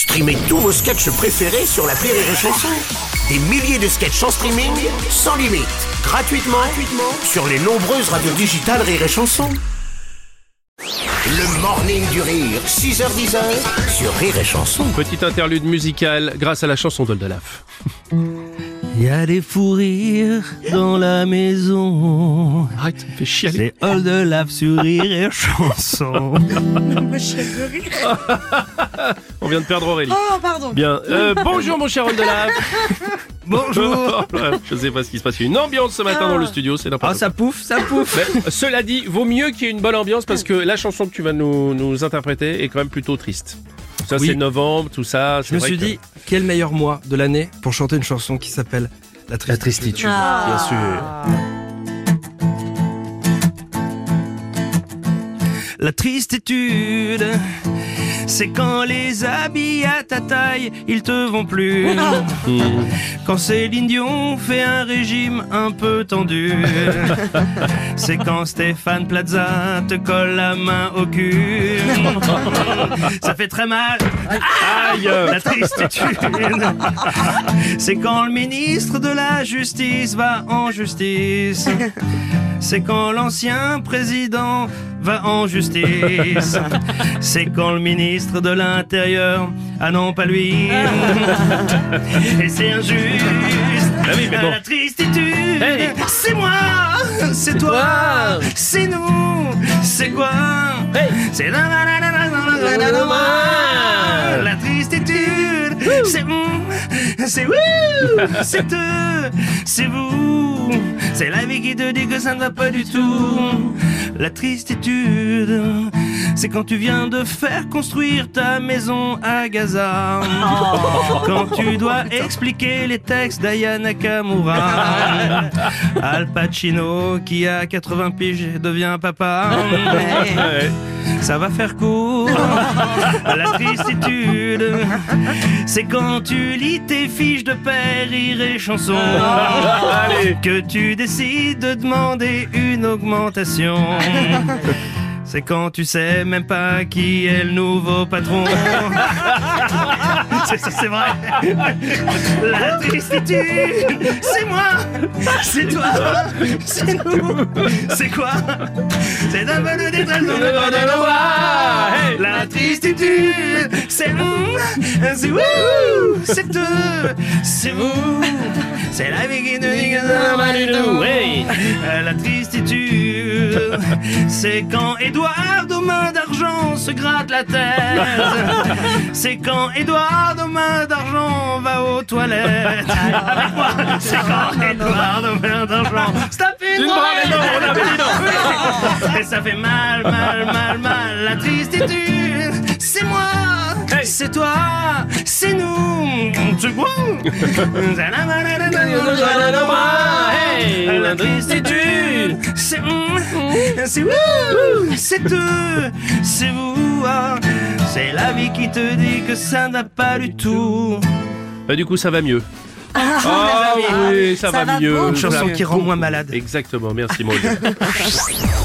Streamez tous vos sketchs préférés sur la Rire et Chanson. Des milliers de sketchs en streaming, sans limite, gratuitement, sur les nombreuses radios digitales Rire et Chanson. Le morning du rire, 6h10 sur Rire et Chanson. Petite interlude musicale grâce à la chanson d'Oldelaf. Y a des fous rires dans la maison. Arrête, ça me fait chialer. C'est All de Lave sur rire et chanson. On vient de perdre Aurélie. Oh, pardon. Bien. Euh, bonjour mon cher Oldelaf. Bonjour. Je sais pas ce qui se passe. Il y a une ambiance ce matin dans le studio, c'est n'importe Ah, ça pouffe, ça pouffe. Mais, cela dit, vaut mieux qu'il y ait une bonne ambiance parce que la chanson que tu vas nous, nous interpréter est quand même plutôt triste. Ça, Oui. c'est novembre, tout ça. Je me suis dit, quel meilleur mois de l'année pour chanter une chanson qui s'appelle La Tristitude. La tristitude, bien sûr. La tristitude, c'est quand les habits à ta taille, ils te vont plus. Quand Céline Dion fait un régime un peu tendu. C'est quand Stéphane Plaza te colle la main au cul. Ça fait très mal. Aïe La tristitude, c'est quand le ministre de la Justice va en justice. C'est quand l'ancien président va en justice. C'est quand le ministre de l'Intérieur, ah non pas lui. Et c'est injuste. Ah oui, mais bon. La tristitude, Hey. c'est moi, c'est toi, c'est nous, c'est quoi C'est la la la la la la la la la la tristitude, c'est hum, c'est vous, c'est eux, c'est vous, c'est la vie qui te dit que ça ne va pas du tout. La tristitude, c'est quand tu viens de faire construire ta maison à Gaza. Quand tu dois expliquer les textes d'Aya Nakamura. Al Pacino qui a 80 piges devient papa. Ça va faire court. La tristitude, c'est quand tu lis tes fiches de père, rire et chanson. Allez. Que tu décides de demander une augmentation. C'est quand tu sais même pas qui est le nouveau patron. C'est vrai. La tristitude, c'est moi, c'est toi, c'est nous, c'est quoi? C'est un peu de détresse dans le bord de l'eau. Hey. La tristitude, c'est nous, c'est vous, c'est eux, c'est vous, c'est la vie qui nous dit que ça va pas du tout. Hey. Euh, La tristitude, c'est quand Édouard aux mains d'argent se gratte la tête. C'est quand Édouard aux mains d'argent va aux toilettes. Avec moi, c'est quand Édouard aux mains d'argent. Se tape une Une branlée, non, on avait dit non. et ça fait mal, mal, mal, mal. La tristitude, c'est moi, c'est toi, c'est nous. Quoi Hey, La tristitude, c'est c'est vous, c'est eux, c'est vous. ah. C'est la vie qui te dit que ça n'a pas du tout. Bah, du coup, ça va mieux. Ah oui, ça, Ça va, va mieux. Une chanson qui rend moins malade. Exactement, merci Maud.